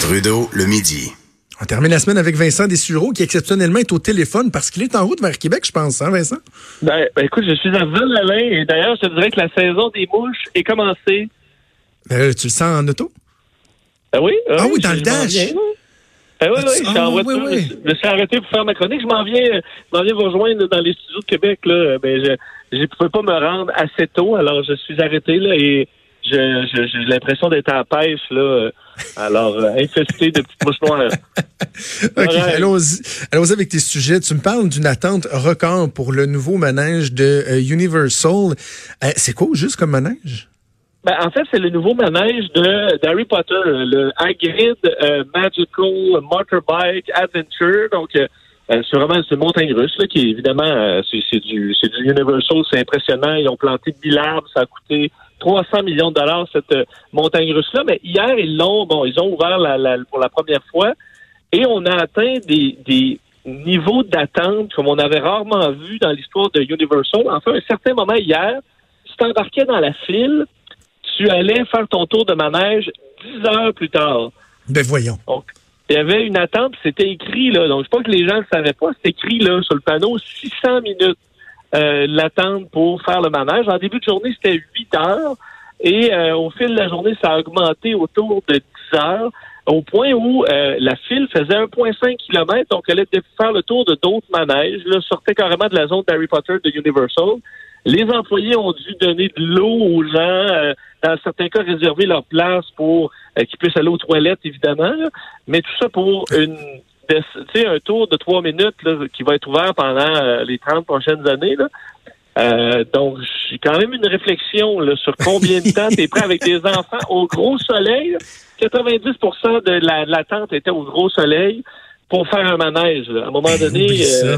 Trudeau, le midi. On termine la semaine avec Vincent Dessureau, qui exceptionnellement est au téléphone parce qu'il est en route vers Québec, je pense, hein, Vincent? Ben, ben écoute, je suis à Ville-Alain et d'ailleurs, je te dirais que la saison des mouches est commencée. Euh, tu le sens en auto? Ah oui? Ah oui, dans le dash. viens. Ah oui, Ah, oui, tu- je suis ah, en oui, oui. Je, je me suis arrêté pour faire ma chronique. Je m'en viens, je viens vous rejoindre dans les studios de Québec. Là. Ben, je ne pouvais pas me rendre assez tôt, alors je suis arrêté là et j'ai l'impression d'être en pêche là. Alors, euh, infesté de petites mouches noires. OK, allons-y allons avec tes sujets. Tu me parles d'une attente record pour le nouveau manège de euh, Universal. Euh, c'est quoi, juste comme manège? Ben, en fait, c'est le nouveau manège de d'Harry Potter, le Hagrid euh, Magical Motorbike Adventure. Donc, euh, euh, c'est vraiment une montagne russe là, qui évidemment euh, c'est c'est du c'est du Universal, c'est impressionnant. Ils ont planté 1000 arbres, ça a coûté 300 millions de dollars cette euh, montagne russe là. Mais hier ils l'ont bon, ils ont ouvert la, la- pour la première fois et on a atteint des des niveaux d'attente comme on avait rarement vu dans l'histoire de Universal. Enfin, à un certain moment hier, tu t'embarquais dans la file tu allais faire ton tour de manège 10 heures plus tard. Ben voyons. Donc, il y avait une attente, c'était écrit, là. Donc, je pense que les gens ne le savaient pas. C'est écrit, là, sur le panneau, 600 minutes euh, l'attente pour faire le manège. En début de journée, c'était 8 heures. Et euh, au fil de la journée, ça a augmenté autour de 10 heures, au point où euh, la file faisait 1,5 km. Donc, elle était faire le tour de d'autres manèges. Là, sortait carrément de la zone d'Harry Potter de Universal. Les employés ont dû donner de l'eau aux gens, euh, dans certains cas réserver leur place pour euh, qu'ils puissent aller aux toilettes, évidemment. Mais tout ça pour une tu sais, un tour de trois minutes là, qui va être ouvert pendant euh, les 30 prochaines années. Là. Euh, donc, j'ai quand même une réflexion là, sur combien de temps tu es prêt avec des enfants au gros soleil. là. 90 de la- de l'attente était au gros soleil pour faire un manège. là. À un moment donné, euh.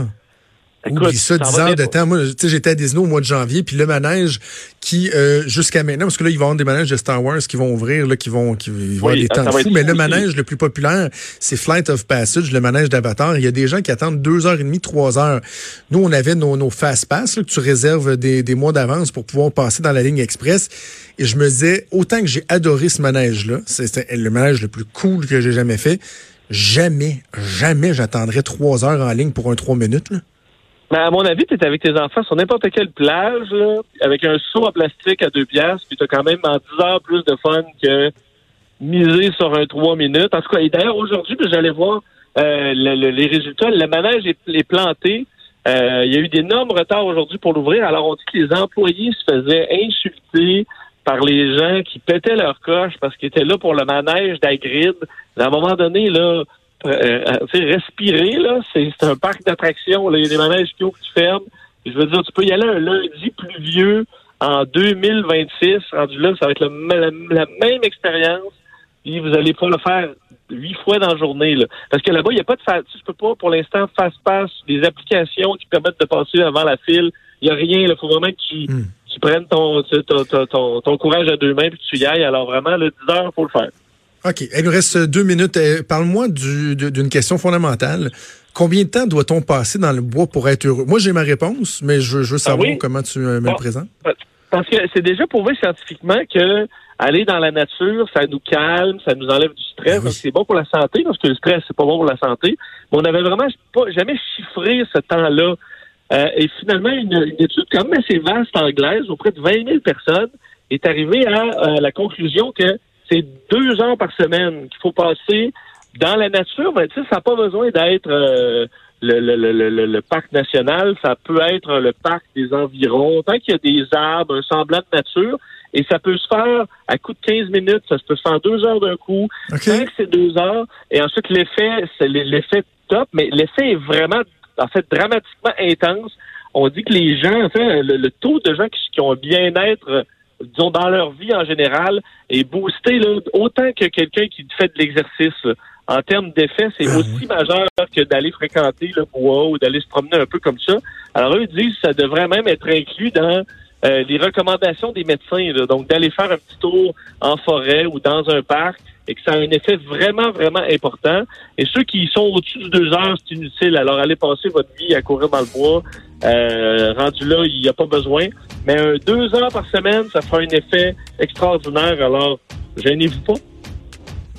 Écoute, Oublie ça, ça 10 va heures de temps. Moi, tu sais, j'étais à Disney au mois de janvier, puis le manège qui, euh, jusqu'à maintenant, parce que là, ils vont avoir des manèges de Star Wars qui vont ouvrir, là, qui vont, qui vont avoir Oui, des temps fous. être Mais fou le aussi. manège le plus populaire, c'est Flight of Passage, le manège d'Avatar. Il y a des gens qui attendent deux heures et demie, trois heures. Nous, on avait nos, nos fast pass, là, que tu réserves des, des mois d'avance pour pouvoir passer dans la ligne express. Et je me disais, autant que j'ai adoré ce manège-là, c'est le manège le plus cool que j'ai jamais fait. Jamais, jamais j'attendrai trois heures en ligne pour un trois minutes, là. Mais à mon avis, tu es avec tes enfants sur n'importe quelle plage, là, avec un seau en plastique à deux piastres, puis tu quand même en 10 heures plus de fun que miser sur un 3 minutes. En tout cas, et d'ailleurs, aujourd'hui, puis j'allais voir euh, le- le- les résultats. Le manège est, est planté. Euh, il y a eu d'énormes retards aujourd'hui pour l'ouvrir. Alors, on dit que les employés se faisaient insulter par les gens qui pétaient leur coche parce qu'ils étaient là pour le manège d'Agrid. À un moment donné, là, euh, euh, respirer, là, c'est un parc d'attractions. Il y a des manèges qui ouvrent, qui ferment. Je veux dire, tu peux y aller un lundi pluvieux en 2026. Rendu là, ça va être le- la, la même expérience. Puis vous allez pas le faire huit fois dans la journée. Là. Parce que là-bas, il n'y a pas de fa- tu peux pas, pour l'instant, fast-pass, des applications qui permettent de passer avant la file. Il n'y a rien. Il faut vraiment que tu, Hmm. tu prennes ton, tu sais, ton, ton, ton- ton courage à deux mains puis que tu y ailles. Alors vraiment, le 10 heures, faut le faire. OK. Il nous reste deux minutes. Euh, Parle-moi d'une question fondamentale. Combien de temps doit-on passer dans le bois pour être heureux? Moi, j'ai ma réponse, mais je, veux savoir oui? comment tu euh, me Bon. le présentes. Parce que c'est déjà prouvé scientifiquement que aller dans la nature, ça nous calme, ça nous enlève du stress. Ben oui. C'est bon pour la santé, parce que le stress, c'est pas bon pour la santé. Mais on avait vraiment pas jamais chiffré ce temps-là. Euh, et finalement, une, une étude quand même assez vaste anglaise, auprès de 20 000 personnes, est arrivée à, euh, la conclusion que c'est deux heures par semaine qu'il faut passer dans la nature. Sais, ça n'a pas besoin d'être euh, le, le, le, le, le parc national, ça peut être le parc des environs. Tant qu'il y a des arbres, un semblant de nature, et ça peut se faire à coup de 15 minutes, ça se peut se faire deux heures d'un coup. OK. Tant que c'est deux heures, et ensuite l'effet, c'est l'effet top, mais l'effet est vraiment, en fait, dramatiquement intense. On dit que les gens, en fait, le, taux de gens qui, qui ont un bien-être, disons, dans leur vie en général, est boosté là, autant que quelqu'un qui fait de l'exercice. En termes d'effet, c'est Ah, aussi majeur que d'aller fréquenter le bois ou d'aller se promener un peu comme ça. Alors eux disent que ça devrait même être inclus dans euh, les recommandations des médecins, là. donc d'aller faire un petit tour en forêt ou dans un parc et que ça a un effet vraiment, vraiment important. Et ceux qui sont au-dessus de deux heures, c'est inutile. Alors allez passer votre vie à courir dans le bois. Euh, rendu là, il n'y a pas besoin. Mais deux heures par semaine, ça fera un effet extraordinaire. Alors, gênez-vous pas.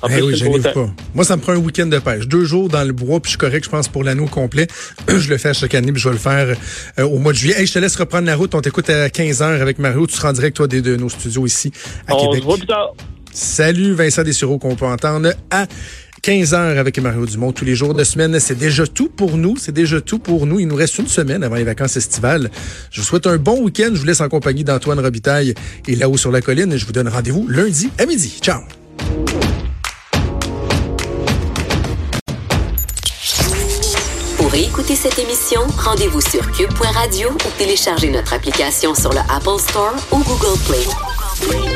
En Eh plus, oui, temps. pas. Moi, ça me prend un week-end de pêche. Deux jours dans le bois, puis je suis correct, je pense, pour l'anneau complet. je le fais à chaque année, puis je vais le faire euh, au mois de juillet. Hey, je te laisse reprendre la route. On t'écoute à 15h avec Mario. Tu te rends direct, toi, des, de nos studios ici à On Québec. se voit plus tard. Salut Vincent Dessureau qu'on peut entendre à 15h avec Mario Dumont tous les jours de semaine. C'est déjà tout pour nous. C'est déjà tout pour nous. Il nous reste une semaine avant les vacances estivales. Je vous souhaite un bon week-end. Je vous laisse en compagnie d'Antoine Robitaille et là-haut sur la colline. Je vous donne rendez-vous lundi à midi. Ciao! Pour écouter cette émission, rendez-vous sur cube.radio ou téléchargez notre application sur le Apple Store ou Google Play.